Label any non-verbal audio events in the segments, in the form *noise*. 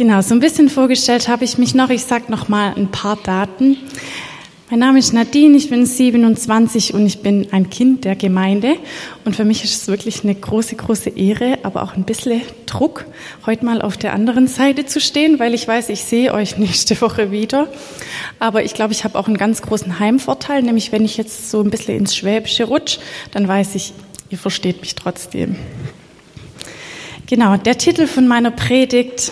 Genau, so ein bisschen vorgestellt habe ich mich noch. Ich sage noch mal ein paar Daten. Mein Name ist Nadine, ich bin 27 und ich bin ein Kind der Gemeinde. Und für mich ist es wirklich eine große, große Ehre, aber auch ein bisschen Druck, heute mal auf der anderen Seite zu stehen, weil ich weiß, ich sehe euch *laughs* nächste Woche wieder. Aber ich glaube, ich habe auch einen ganz großen Heimvorteil, nämlich wenn ich jetzt so ein bisschen ins Schwäbische rutsche, dann weiß ich, ihr versteht mich trotzdem. Genau, der Titel von meiner Predigt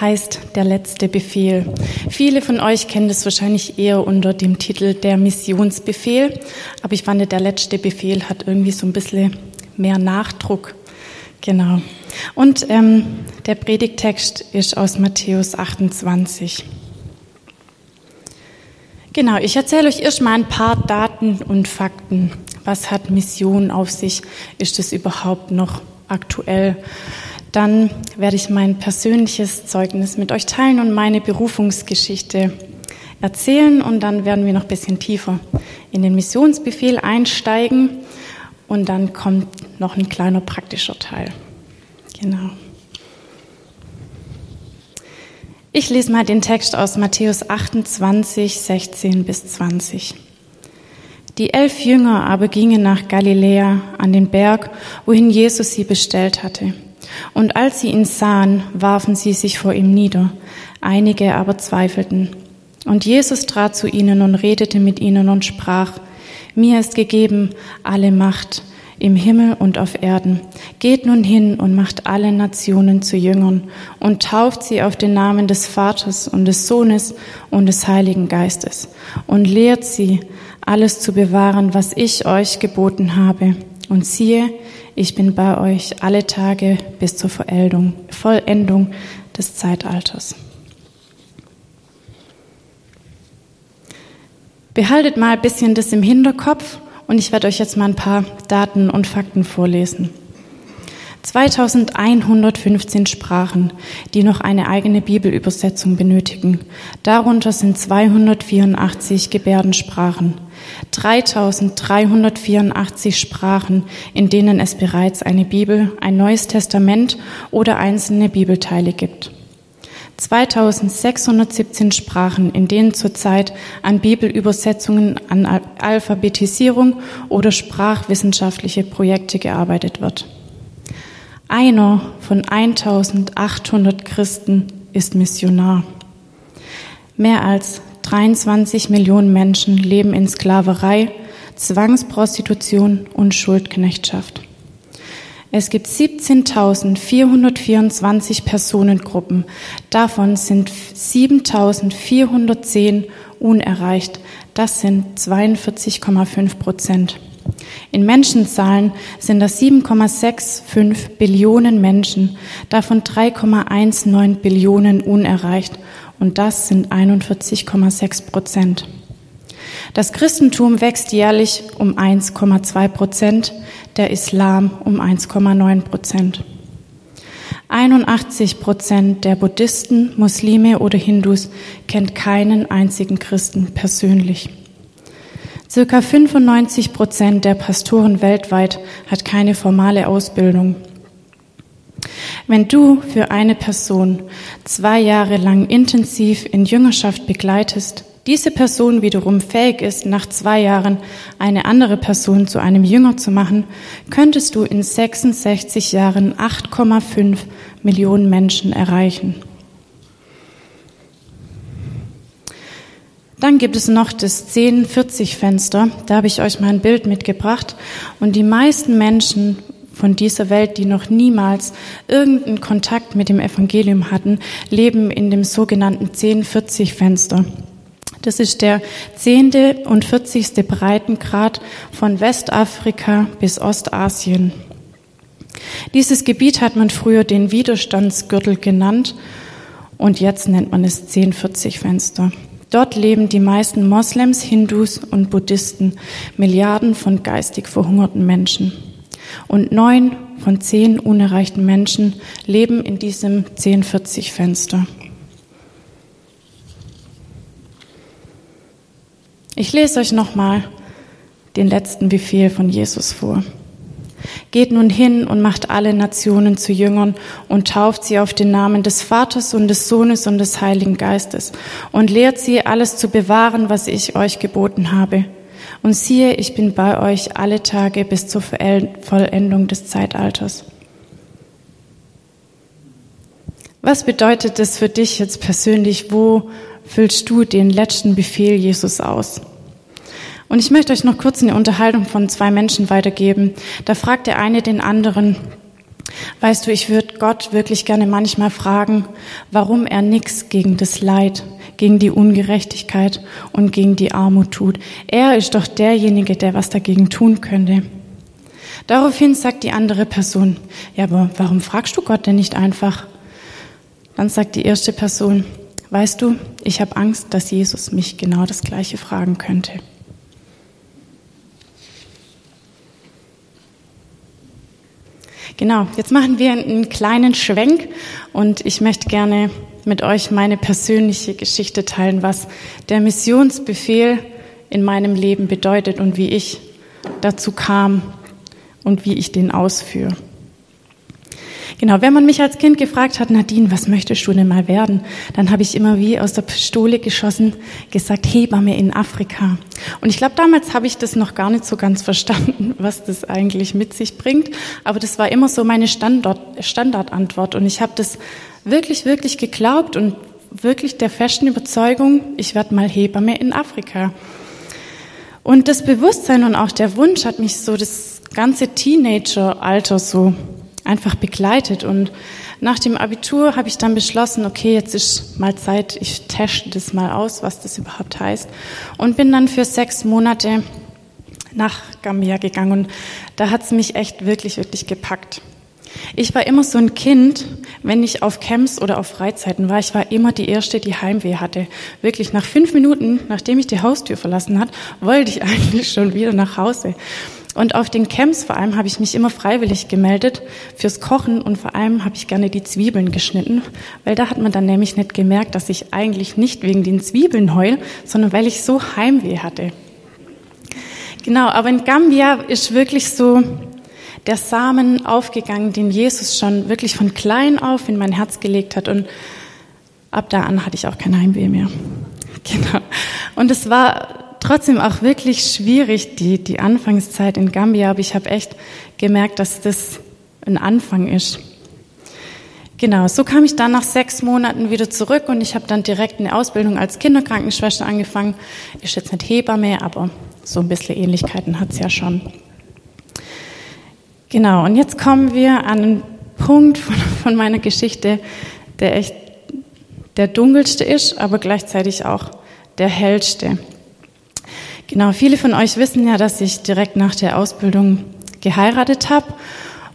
heißt der letzte Befehl. Viele von euch kennen das wahrscheinlich eher unter dem Titel der Missionsbefehl, aber ich fand, der letzte Befehl hat irgendwie so ein bisschen mehr Nachdruck. Genau. Und ähm, der Predigtext ist aus Matthäus 28. Genau, ich erzähle euch erstmal ein paar Daten und Fakten. Was hat Mission auf sich? Ist es überhaupt noch aktuell? Dann werde ich mein persönliches Zeugnis mit euch teilen und meine Berufungsgeschichte erzählen und dann werden wir noch ein bisschen tiefer in den Missionsbefehl einsteigen und dann kommt noch ein kleiner praktischer Teil. Genau. Ich lese mal den Text aus Matthäus 28, 16 bis 20. Die elf Jünger aber gingen nach Galiläa an den Berg, wohin Jesus sie bestellt hatte. Und als sie ihn sahen, warfen sie sich vor ihm nieder. Einige aber zweifelten. Und Jesus trat zu ihnen und redete mit ihnen und sprach, mir ist gegeben alle Macht im Himmel und auf Erden. Geht nun hin und macht alle Nationen zu Jüngern und tauft sie auf den Namen des Vaters und des Sohnes und des Heiligen Geistes und lehrt sie, alles zu bewahren, was ich euch geboten habe. Und siehe, ich bin bei euch alle Tage bis zur Vollendung, Vollendung des Zeitalters. Behaltet mal ein bisschen das im Hinterkopf und ich werde euch jetzt mal ein paar Daten und Fakten vorlesen. 2115 Sprachen, die noch eine eigene Bibelübersetzung benötigen. Darunter sind 284 Gebärdensprachen, 3384 Sprachen, in denen es bereits eine Bibel, ein Neues Testament oder einzelne Bibelteile gibt. 2617 Sprachen, in denen zurzeit an Bibelübersetzungen, an Alphabetisierung oder sprachwissenschaftliche Projekte gearbeitet wird. Einer von 1800 Christen ist Missionar. Mehr als 23 Millionen Menschen leben in Sklaverei, Zwangsprostitution und Schuldknechtschaft. Es gibt 17.424 Personengruppen. Davon sind 7.410 unerreicht. Das sind 42,5 Prozent. In Menschenzahlen sind das 7,65 Billionen Menschen, davon 3,19 Billionen unerreicht und das sind 41,6 Prozent. Das Christentum wächst jährlich um 1,2 Prozent, der Islam um 1,9 Prozent. 81 Prozent der Buddhisten, Muslime oder Hindus kennt keinen einzigen Christen persönlich. Circa 95 Prozent der Pastoren weltweit hat keine formale Ausbildung. Wenn du für eine Person zwei Jahre lang intensiv in Jüngerschaft begleitest, diese Person wiederum fähig ist, nach zwei Jahren eine andere Person zu einem Jünger zu machen, könntest du in 66 Jahren 8,5 Millionen Menschen erreichen. Dann gibt es noch das 1040-Fenster. Da habe ich euch mal ein Bild mitgebracht. Und die meisten Menschen von dieser Welt, die noch niemals irgendeinen Kontakt mit dem Evangelium hatten, leben in dem sogenannten 1040-Fenster. Das ist der zehnte und vierzigste Breitengrad von Westafrika bis Ostasien. Dieses Gebiet hat man früher den Widerstandsgürtel genannt und jetzt nennt man es 1040-Fenster. Dort leben die meisten Moslems, Hindus und Buddhisten, Milliarden von geistig verhungerten Menschen. Und neun von zehn unerreichten Menschen leben in diesem 1040-Fenster. Ich lese euch nochmal den letzten Befehl von Jesus vor. Geht nun hin und macht alle Nationen zu Jüngern und tauft sie auf den Namen des Vaters und des Sohnes und des Heiligen Geistes und lehrt sie, alles zu bewahren, was ich euch geboten habe. Und siehe, ich bin bei euch alle Tage bis zur Vollendung des Zeitalters. Was bedeutet das für dich jetzt persönlich? Wo füllst du den letzten Befehl Jesus aus? Und ich möchte euch noch kurz eine Unterhaltung von zwei Menschen weitergeben. Da fragt der eine den anderen, weißt du, ich würde Gott wirklich gerne manchmal fragen, warum er nichts gegen das Leid, gegen die Ungerechtigkeit und gegen die Armut tut. Er ist doch derjenige, der was dagegen tun könnte. Daraufhin sagt die andere Person, ja, aber warum fragst du Gott denn nicht einfach? Dann sagt die erste Person, weißt du, ich habe Angst, dass Jesus mich genau das gleiche fragen könnte. Genau, jetzt machen wir einen kleinen Schwenk und ich möchte gerne mit euch meine persönliche Geschichte teilen, was der Missionsbefehl in meinem Leben bedeutet und wie ich dazu kam und wie ich den ausführe. Genau, wenn man mich als Kind gefragt hat, Nadine, was möchtest du denn mal werden? Dann habe ich immer wie aus der Pistole geschossen gesagt, Hebamme in Afrika. Und ich glaube, damals habe ich das noch gar nicht so ganz verstanden, *laughs* was das eigentlich mit sich bringt. Aber das war immer so meine Standard, Standardantwort. Und ich habe das wirklich, wirklich geglaubt und wirklich der festen Überzeugung, ich werde mal Hebamme in Afrika. Und das Bewusstsein und auch der Wunsch hat mich so das ganze Teenageralter so einfach begleitet. Und nach dem Abitur habe ich dann beschlossen, okay, jetzt ist mal Zeit, ich teste das mal aus, was das überhaupt heißt. Und bin dann für sechs Monate nach Gambia gegangen. Und da hat es mich echt wirklich, wirklich gepackt. Ich war immer so ein Kind, wenn ich auf Camps oder auf Freizeiten war, ich war immer die Erste, die Heimweh hatte. Wirklich nach fünf Minuten, nachdem ich die Haustür verlassen hat, wollte ich *laughs* eigentlich schon wieder nach Hause. Und auf den Camps vor allem habe ich mich immer freiwillig gemeldet fürs Kochen und vor allem habe ich gerne die Zwiebeln geschnitten, weil da hat man dann nämlich nicht gemerkt, dass ich eigentlich nicht wegen den Zwiebeln heul, sondern weil ich so Heimweh hatte. Genau, aber in Gambia ist wirklich so der Samen aufgegangen, den Jesus schon wirklich von klein auf in mein Herz gelegt hat und ab da an hatte ich auch kein Heimweh mehr. *laughs* Genau. Und es war trotzdem auch wirklich schwierig, die, die Anfangszeit in Gambia, aber ich habe echt gemerkt, dass das ein Anfang ist. Genau, so kam ich dann nach sechs Monaten wieder zurück und ich habe dann direkt eine Ausbildung als Kinderkrankenschwester angefangen. Ist jetzt nicht Hebamme, aber so ein bisschen Ähnlichkeiten hat es ja schon. Genau, und jetzt kommen wir an einen Punkt von, von meiner Geschichte, der echt der dunkelste ist, aber gleichzeitig auch der hellste. Genau, viele von euch wissen ja, dass ich direkt nach der Ausbildung geheiratet habe.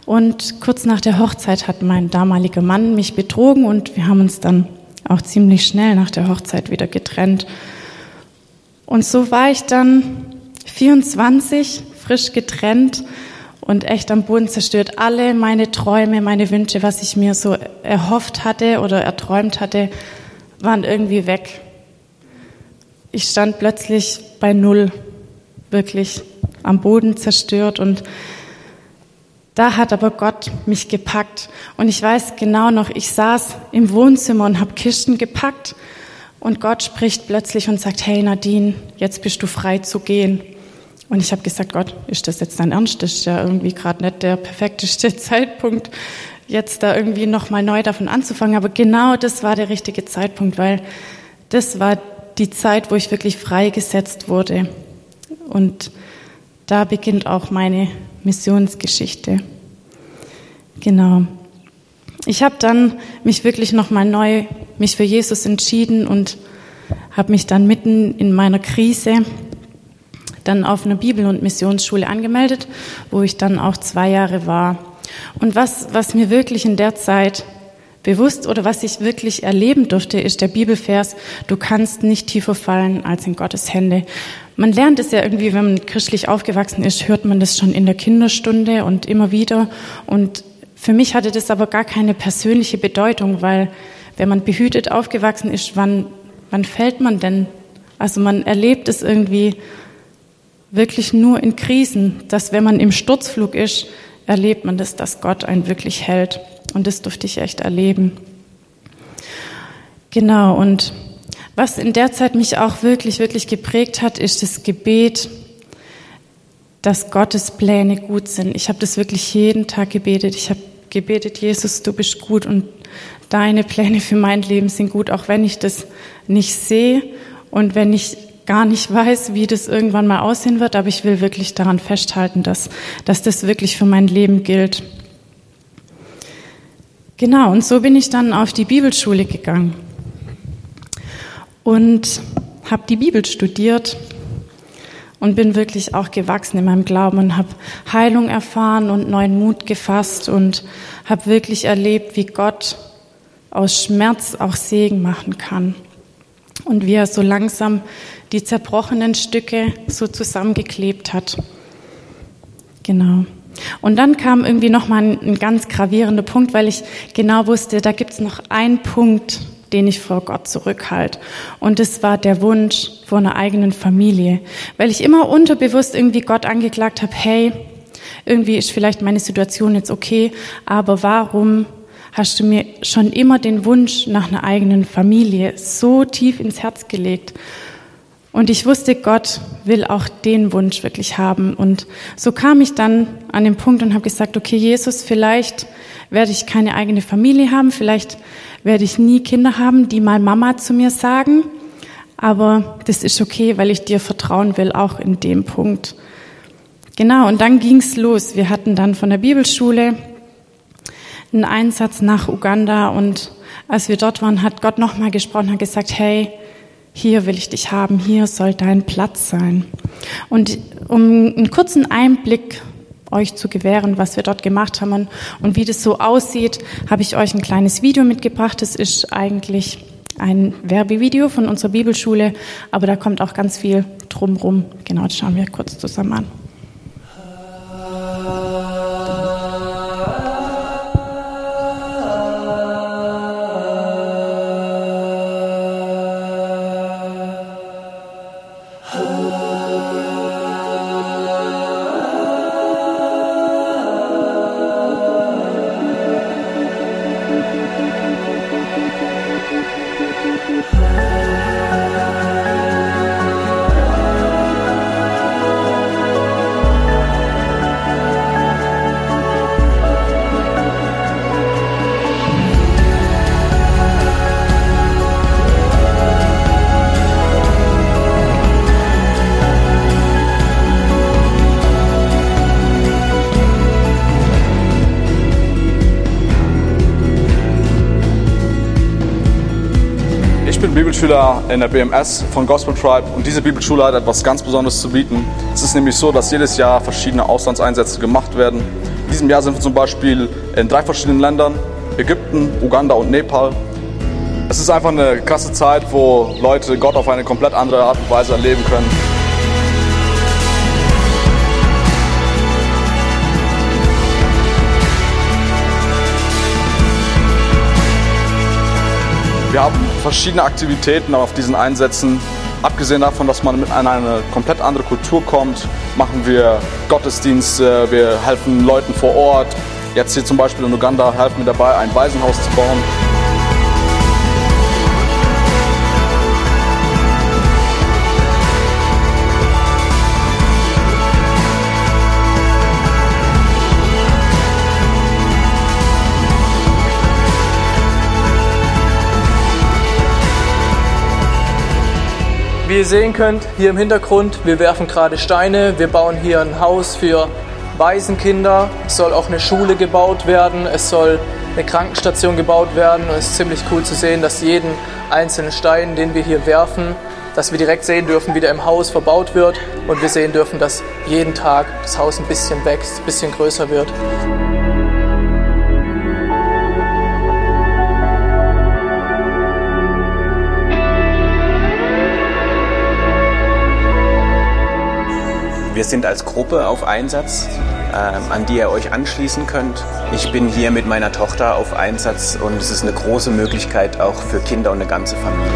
Und kurz nach der Hochzeit hat mein damaliger Mann mich betrogen und wir haben uns dann auch ziemlich schnell nach der Hochzeit wieder getrennt. Und so war ich dann 24, frisch getrennt und echt am Boden zerstört. Alle meine Träume, meine Wünsche, was ich mir so erhofft hatte oder erträumt hatte, waren irgendwie weg ich stand plötzlich bei Null, wirklich am Boden zerstört und da hat aber Gott mich gepackt. Und ich weiß genau noch, ich saß im Wohnzimmer und habe Kisten gepackt und Gott spricht plötzlich und sagt, hey Nadine, jetzt bist du frei zu gehen. Und ich habe gesagt, Gott, ist das jetzt dein Ernst? Das ist ja irgendwie gerade nicht der perfekteste *laughs* Zeitpunkt, jetzt da irgendwie nochmal neu davon anzufangen. Aber genau das war der richtige Zeitpunkt, weil das war die Zeit, wo ich wirklich freigesetzt wurde. Und da beginnt auch meine Missionsgeschichte. Genau. Ich habe dann mich wirklich nochmal neu mich für Jesus entschieden und habe mich dann mitten in meiner Krise dann auf einer Bibel- und Missionsschule angemeldet, wo ich dann auch zwei Jahre war. Und was, was mir wirklich in der Zeit bewusst oder was ich wirklich erleben durfte, ist der Bibelvers, du kannst nicht tiefer fallen als in Gottes Hände. Man lernt es ja irgendwie, wenn man christlich aufgewachsen ist, hört man das schon in der Kinderstunde und immer wieder. Und für mich hatte das aber gar keine persönliche Bedeutung, weil wenn man behütet aufgewachsen ist, wann, wann fällt man denn? Also man erlebt es irgendwie wirklich nur in Krisen, dass wenn man im Sturzflug ist, erlebt man das, dass Gott einen wirklich hält. Und das durfte ich echt erleben. Genau, und was in der Zeit mich auch wirklich, wirklich geprägt hat, ist das Gebet, dass Gottes Pläne gut sind. Ich habe das wirklich jeden Tag gebetet. Ich habe gebetet, Jesus, du bist gut und deine Pläne für mein Leben sind gut, auch wenn ich das nicht sehe und wenn ich gar nicht weiß, wie das irgendwann mal aussehen wird, aber ich will wirklich daran festhalten, dass, dass das wirklich für mein Leben gilt. Genau, und so bin ich dann auf die Bibelschule gegangen und habe die Bibel studiert und bin wirklich auch gewachsen in meinem Glauben und habe Heilung erfahren und neuen Mut gefasst und habe wirklich erlebt, wie Gott aus Schmerz auch Segen machen kann und wie er so langsam die zerbrochenen Stücke so zusammengeklebt hat. Genau. Und dann kam irgendwie noch mal ein, ein ganz gravierender Punkt, weil ich genau wusste, da gibt es noch einen Punkt, den ich vor Gott zurückhalte. Und das war der Wunsch vor einer eigenen Familie, weil ich immer unterbewusst irgendwie Gott angeklagt habe, hey, irgendwie ist vielleicht meine Situation jetzt okay, aber warum hast du mir schon immer den Wunsch nach einer eigenen Familie so tief ins Herz gelegt? Und ich wusste, Gott will auch den Wunsch wirklich haben. Und so kam ich dann an den Punkt und habe gesagt, okay, Jesus, vielleicht werde ich keine eigene Familie haben, vielleicht werde ich nie Kinder haben, die mal Mama zu mir sagen. Aber das ist okay, weil ich dir vertrauen will, auch in dem Punkt. Genau, und dann ging's los. Wir hatten dann von der Bibelschule einen Einsatz nach Uganda und als wir dort waren, hat Gott nochmal gesprochen, hat gesagt, hey, hier will ich dich haben, hier soll dein Platz sein. Und um einen kurzen Einblick euch zu gewähren, was wir dort gemacht haben und wie das so aussieht, habe ich euch ein kleines Video mitgebracht. Das ist eigentlich ein Werbevideo von unserer Bibelschule, aber da kommt auch ganz viel drumrum. Genau, das schauen wir kurz zusammen an. In der BMS von Gospel Tribe und diese Bibelschule hat etwas ganz Besonderes zu bieten. Es ist nämlich so, dass jedes Jahr verschiedene Auslandseinsätze gemacht werden. In diesem Jahr sind wir zum Beispiel in drei verschiedenen Ländern, Ägypten, Uganda und Nepal. Es ist einfach eine krasse Zeit, wo Leute Gott auf eine komplett andere Art und Weise erleben können. Wir haben verschiedene Aktivitäten auf diesen Einsätzen. Abgesehen davon, dass man mit in eine komplett andere Kultur kommt, machen wir Gottesdienste, wir helfen Leuten vor Ort. Jetzt hier zum Beispiel in Uganda helfen wir dabei, ein Waisenhaus zu bauen. Wie ihr sehen könnt, hier im Hintergrund, wir werfen gerade Steine, wir bauen hier ein Haus für Waisenkinder, es soll auch eine Schule gebaut werden, es soll eine Krankenstation gebaut werden und es ist ziemlich cool zu sehen, dass jeden einzelnen Stein, den wir hier werfen, dass wir direkt sehen dürfen, wie der im Haus verbaut wird und wir sehen dürfen, dass jeden Tag das Haus ein bisschen wächst, ein bisschen größer wird. Wir sind als Gruppe auf Einsatz, äh, an die ihr euch anschließen könnt. Ich bin hier mit meiner Tochter auf Einsatz und es ist eine große Möglichkeit auch für Kinder und eine ganze Familie.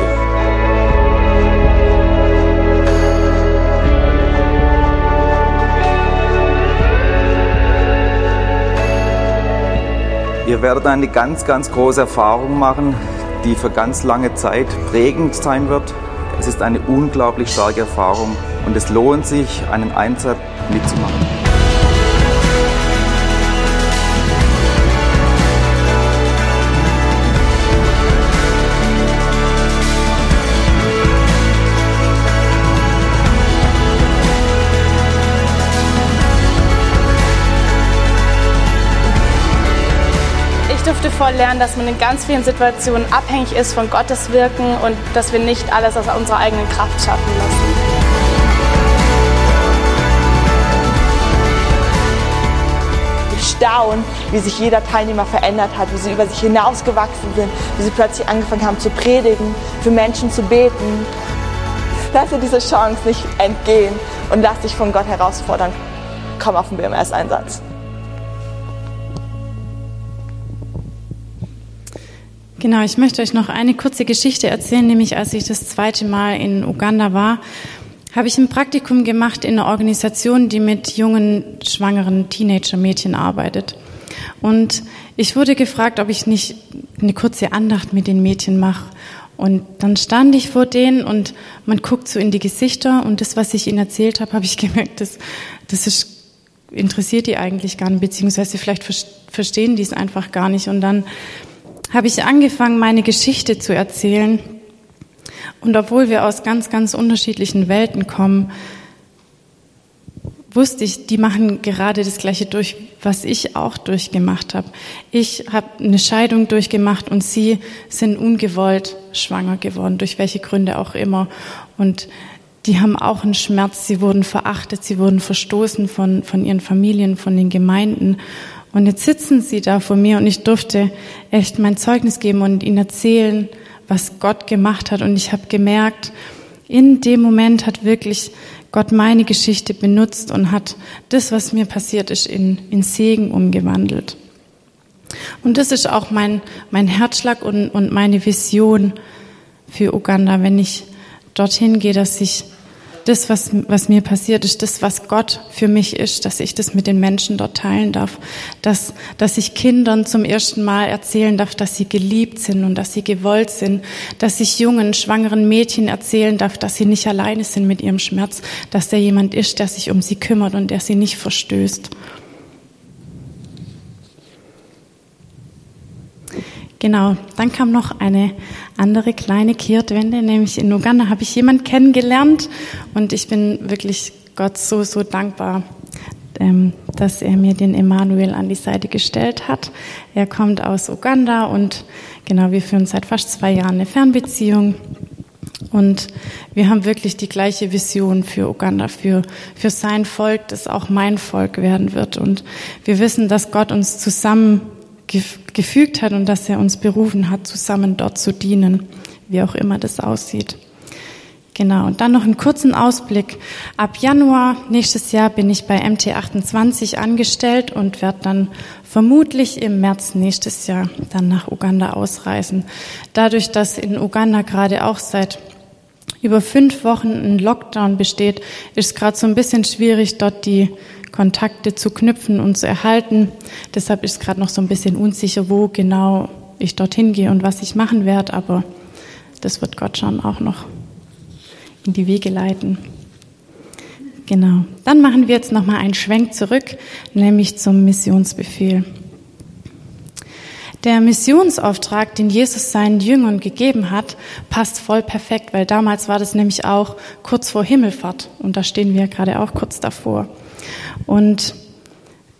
Ihr werdet eine ganz, ganz große Erfahrung machen, die für ganz lange Zeit prägend sein wird. Es ist eine unglaublich starke Erfahrung und es lohnt sich, einen Einsatz mitzumachen. durfte voll lernen, dass man in ganz vielen Situationen abhängig ist von Gottes Wirken und dass wir nicht alles aus unserer eigenen Kraft schaffen lassen. Staune, wie sich jeder Teilnehmer verändert hat, wie sie über sich hinausgewachsen sind, wie sie plötzlich angefangen haben zu predigen, für Menschen zu beten. Lass dir diese Chance nicht entgehen und lass dich von Gott herausfordern. Komm auf den BMS-Einsatz. Genau, ich möchte euch noch eine kurze Geschichte erzählen, nämlich als ich das zweite Mal in Uganda war, habe ich ein Praktikum gemacht in einer Organisation, die mit jungen, schwangeren Teenager-Mädchen arbeitet. Und ich wurde gefragt, ob ich nicht eine kurze Andacht mit den Mädchen mache. Und dann stand ich vor denen und man guckt so in die Gesichter und das, was ich ihnen erzählt habe, habe ich *laughs* gemerkt, das, das ist, interessiert die eigentlich gar nicht, beziehungsweise vielleicht verstehen die es einfach gar nicht. Und dann habe ich angefangen, meine Geschichte zu erzählen. Und obwohl wir aus ganz, ganz unterschiedlichen Welten kommen, wusste ich, die machen gerade das Gleiche durch, was ich auch durchgemacht habe. Ich habe eine Scheidung durchgemacht und sie sind ungewollt schwanger geworden, durch welche Gründe auch immer. Und die haben auch einen Schmerz. Sie wurden verachtet, sie wurden verstoßen von, von ihren Familien, von den Gemeinden. Und jetzt sitzen sie da vor mir und ich durfte echt mein Zeugnis geben und ihnen erzählen, was Gott gemacht hat. Und ich habe gemerkt, in dem Moment hat wirklich Gott meine Geschichte benutzt und hat das, was mir passiert ist, in, in Segen umgewandelt. Und das ist auch mein, mein Herzschlag und, und meine Vision für Uganda, wenn ich dorthin gehe, dass ich das, was, was mir passiert ist, das, was Gott für mich ist, dass ich das mit den Menschen dort teilen darf, dass, dass ich Kindern zum ersten Mal erzählen darf, dass sie geliebt sind und dass sie gewollt sind, dass ich jungen, schwangeren Mädchen erzählen darf, dass sie nicht alleine sind mit ihrem Schmerz, dass da jemand ist, der sich um sie kümmert und der sie nicht verstößt. Genau, dann kam noch eine andere kleine Kehrtwende, nämlich in Uganda habe ich jemanden kennengelernt und ich bin wirklich Gott so, so dankbar, ähm, dass er mir den Emanuel an die Seite gestellt hat. Er kommt aus Uganda und genau, wir führen seit fast zwei Jahren eine Fernbeziehung. Und wir haben wirklich die gleiche Vision für Uganda, für, für sein Volk, das auch mein Volk werden wird. Und wir wissen, dass Gott uns zusammen gefügt hat und dass er uns berufen hat, zusammen dort zu dienen, wie auch immer das aussieht. Genau, und dann noch einen kurzen Ausblick. Ab Januar nächstes Jahr bin ich bei MT28 angestellt und werde dann vermutlich im März nächstes Jahr dann nach Uganda ausreisen. Dadurch, dass in Uganda gerade auch seit über fünf Wochen ein Lockdown besteht, ist es gerade so ein bisschen schwierig, dort die Kontakte zu knüpfen und zu erhalten. Deshalb ist gerade noch so ein bisschen unsicher, wo genau ich dorthin gehe und was ich machen werde, aber das wird Gott schon auch noch in die Wege leiten. Genau. Dann machen wir jetzt noch mal einen Schwenk zurück, nämlich zum Missionsbefehl. Der Missionsauftrag, den Jesus seinen Jüngern gegeben hat, passt voll perfekt, weil damals war das nämlich auch kurz vor Himmelfahrt und da stehen wir gerade auch kurz davor. Und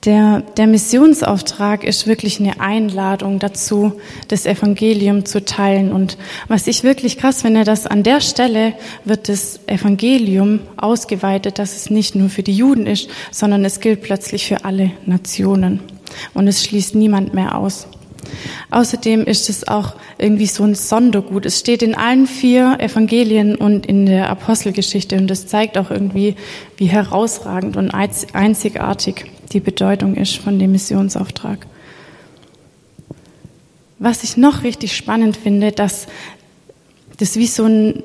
der, der Missionsauftrag ist wirklich eine Einladung dazu, das Evangelium zu teilen. Und was ich wirklich krass finde, dass an der Stelle wird das Evangelium ausgeweitet, dass es nicht nur für die Juden ist, sondern es gilt plötzlich für alle Nationen. Und es schließt niemand mehr aus. Außerdem ist es auch irgendwie so ein Sondergut. Es steht in allen vier Evangelien und in der Apostelgeschichte und es zeigt auch irgendwie, wie herausragend und einzigartig die Bedeutung ist von dem Missionsauftrag. Was ich noch richtig spannend finde, dass das wie so ein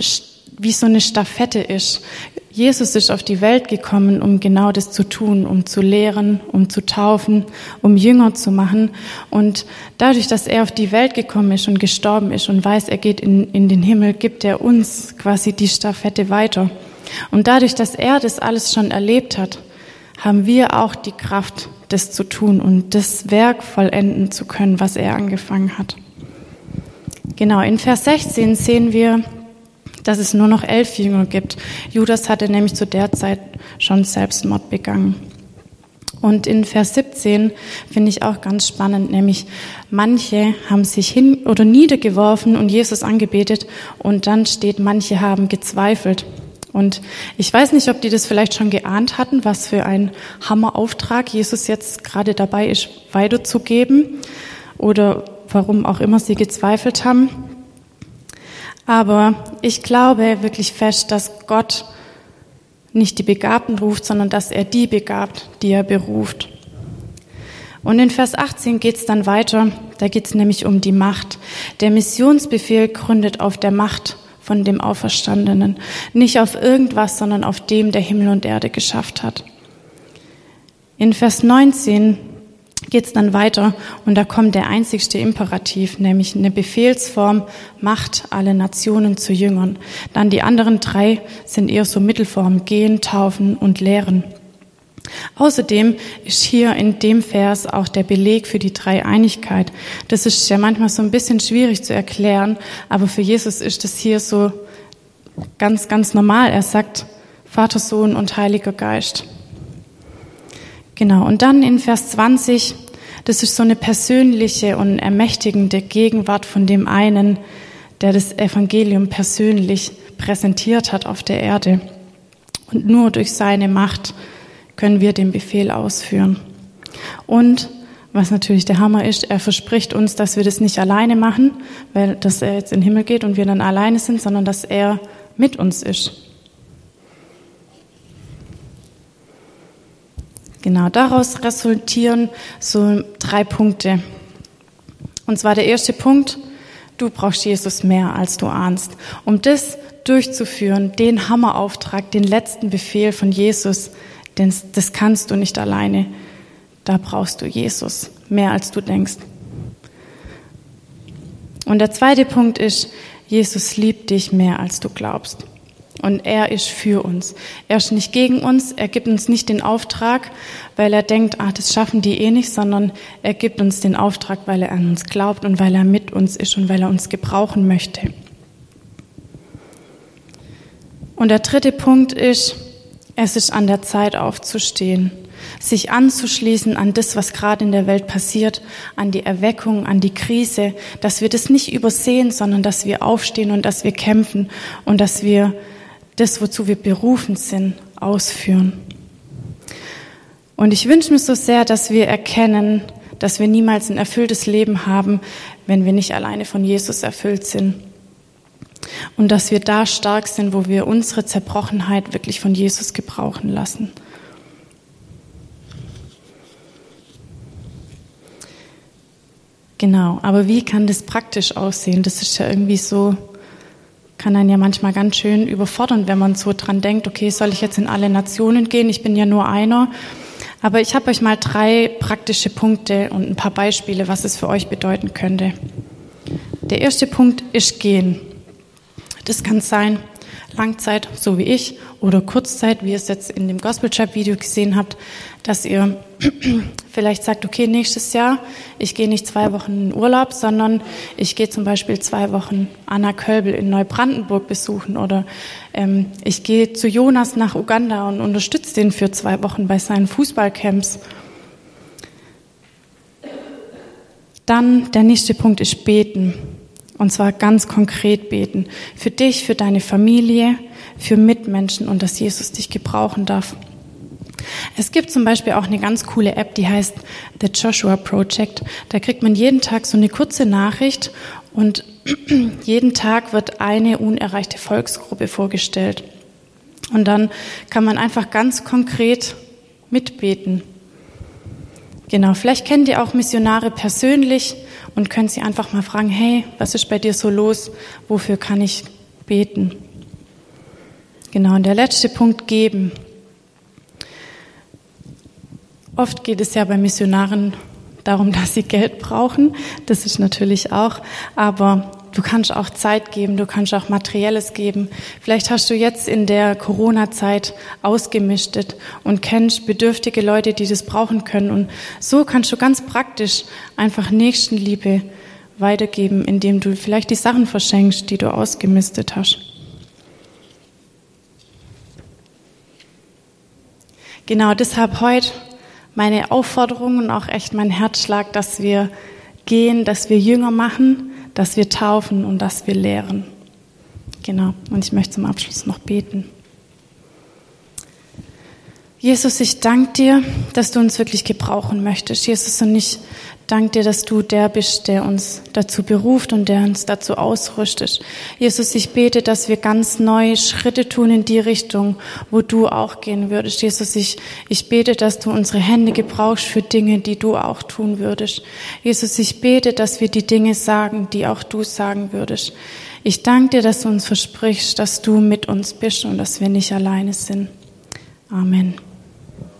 wie so eine Staffette ist. Jesus ist auf die Welt gekommen, um genau das zu tun, um zu lehren, um zu taufen, um Jünger zu machen. Und dadurch, dass er auf die Welt gekommen ist und gestorben ist und weiß, er geht in, in den Himmel, gibt er uns quasi die Staffette weiter. Und dadurch, dass er das alles schon erlebt hat, haben wir auch die Kraft, das zu tun und das Werk vollenden zu können, was er angefangen hat. Genau, in Vers 16 sehen wir, dass es nur noch elf Jünger gibt. Judas hatte nämlich zu der Zeit schon Selbstmord begangen. Und in Vers 17 finde ich auch ganz spannend, nämlich manche haben sich hin oder niedergeworfen und Jesus angebetet und dann steht, manche haben gezweifelt. Und ich weiß nicht, ob die das vielleicht schon geahnt hatten, was für ein Hammerauftrag Jesus jetzt gerade dabei ist, weiterzugeben oder warum auch immer sie gezweifelt haben. Aber ich glaube wirklich fest, dass Gott nicht die Begabten ruft, sondern dass er die begabt, die er beruft. Und in Vers 18 geht es dann weiter. Da geht es nämlich um die Macht. Der Missionsbefehl gründet auf der Macht von dem Auferstandenen. Nicht auf irgendwas, sondern auf dem, der Himmel und Erde geschafft hat. In Vers 19 geht es dann weiter und da kommt der einzigste Imperativ, nämlich eine Befehlsform, macht alle Nationen zu Jüngern. Dann die anderen drei sind eher so Mittelformen, gehen, taufen und lehren. Außerdem ist hier in dem Vers auch der Beleg für die Dreieinigkeit. Das ist ja manchmal so ein bisschen schwierig zu erklären, aber für Jesus ist das hier so ganz, ganz normal. Er sagt Vater, Sohn und Heiliger Geist. Genau, und dann in Vers 20, das ist so eine persönliche und ermächtigende Gegenwart von dem einen, der das Evangelium persönlich präsentiert hat auf der Erde. Und nur durch seine Macht können wir den Befehl ausführen. Und was natürlich der Hammer ist, er verspricht uns, dass wir das nicht alleine machen, weil dass er jetzt in den Himmel geht und wir dann alleine sind, sondern dass er mit uns ist. Genau, daraus resultieren so drei Punkte. Und zwar der erste Punkt, du brauchst Jesus mehr, als du ahnst. Um das durchzuführen, den Hammerauftrag, den letzten Befehl von Jesus, denn das kannst du nicht alleine. Da brauchst du Jesus, mehr als du denkst. Und der zweite Punkt ist, Jesus liebt dich mehr, als du glaubst. Und er ist für uns. Er ist nicht gegen uns. Er gibt uns nicht den Auftrag, weil er denkt, ah, das schaffen die eh nicht, sondern er gibt uns den Auftrag, weil er an uns glaubt und weil er mit uns ist und weil er uns gebrauchen möchte. Und der dritte Punkt ist, es ist an der Zeit aufzustehen, sich anzuschließen an das, was gerade in der Welt passiert, an die Erweckung, an die Krise, dass wir das nicht übersehen, sondern dass wir aufstehen und dass wir kämpfen und dass wir das, wozu wir berufen sind, ausführen. Und ich wünsche mir so sehr, dass wir erkennen, dass wir niemals ein erfülltes Leben haben, wenn wir nicht alleine von Jesus erfüllt sind. Und dass wir da stark sind, wo wir unsere Zerbrochenheit wirklich von Jesus gebrauchen lassen. Genau, aber wie kann das praktisch aussehen? Das ist ja irgendwie so kann einen ja manchmal ganz schön überfordern, wenn man so dran denkt, okay, soll ich jetzt in alle Nationen gehen? Ich bin ja nur einer. Aber ich habe euch mal drei praktische Punkte und ein paar Beispiele, was es für euch bedeuten könnte. Der erste Punkt ist gehen. Das kann sein Langzeit, so wie ich, oder Kurzzeit, wie ihr es jetzt in dem Gospel Trap Video gesehen habt, dass ihr vielleicht sagt, okay, nächstes Jahr, ich gehe nicht zwei Wochen in Urlaub, sondern ich gehe zum Beispiel zwei Wochen Anna Kölbel in Neubrandenburg besuchen oder ähm, ich gehe zu Jonas nach Uganda und unterstütze den für zwei Wochen bei seinen Fußballcamps. Dann der nächste Punkt ist beten. Und zwar ganz konkret beten. Für dich, für deine Familie, für Mitmenschen und dass Jesus dich gebrauchen darf. Es gibt zum Beispiel auch eine ganz coole App, die heißt The Joshua Project. Da kriegt man jeden Tag so eine kurze Nachricht und *clears throat* jeden Tag wird eine unerreichte Volksgruppe vorgestellt. Und dann kann man einfach ganz konkret mitbeten. Genau, vielleicht kennt ihr auch Missionare persönlich und könnt sie einfach mal fragen, hey, was ist bei dir so los? Wofür kann ich beten? Genau, und der letzte Punkt geben. Oft geht es ja bei Missionaren darum, *laughs* dass sie Geld brauchen. Das ist natürlich auch. Aber du kannst auch Zeit geben, du kannst auch Materielles geben. Vielleicht hast du jetzt in der Corona-Zeit ausgemistet und kennst bedürftige Leute, die das brauchen können. Und so kannst du ganz praktisch einfach Nächstenliebe weitergeben, indem du vielleicht die Sachen verschenkst, die du ausgemistet hast. Genau deshalb heute meine Aufforderung und auch echt mein Herzschlag, dass wir gehen, dass wir Jünger machen, dass wir taufen und dass wir lehren. Genau. Und ich möchte zum Abschluss noch beten. Jesus, ich danke dir, dass du uns wirklich gebrauchen möchtest. Jesus, und ich danke dir, dass du der bist, der uns dazu beruft und der uns dazu ausrüstet. Jesus, ich bete, dass wir ganz neue Schritte tun in die Richtung, wo du auch gehen würdest. Jesus, ich, ich bete, dass du unsere Hände gebrauchst für Dinge, die du auch tun würdest. Jesus, ich bete, dass wir die Dinge sagen, die auch du sagen würdest. Ich danke dir, dass du uns versprichst, dass du mit uns bist und dass wir nicht alleine sind. Amen.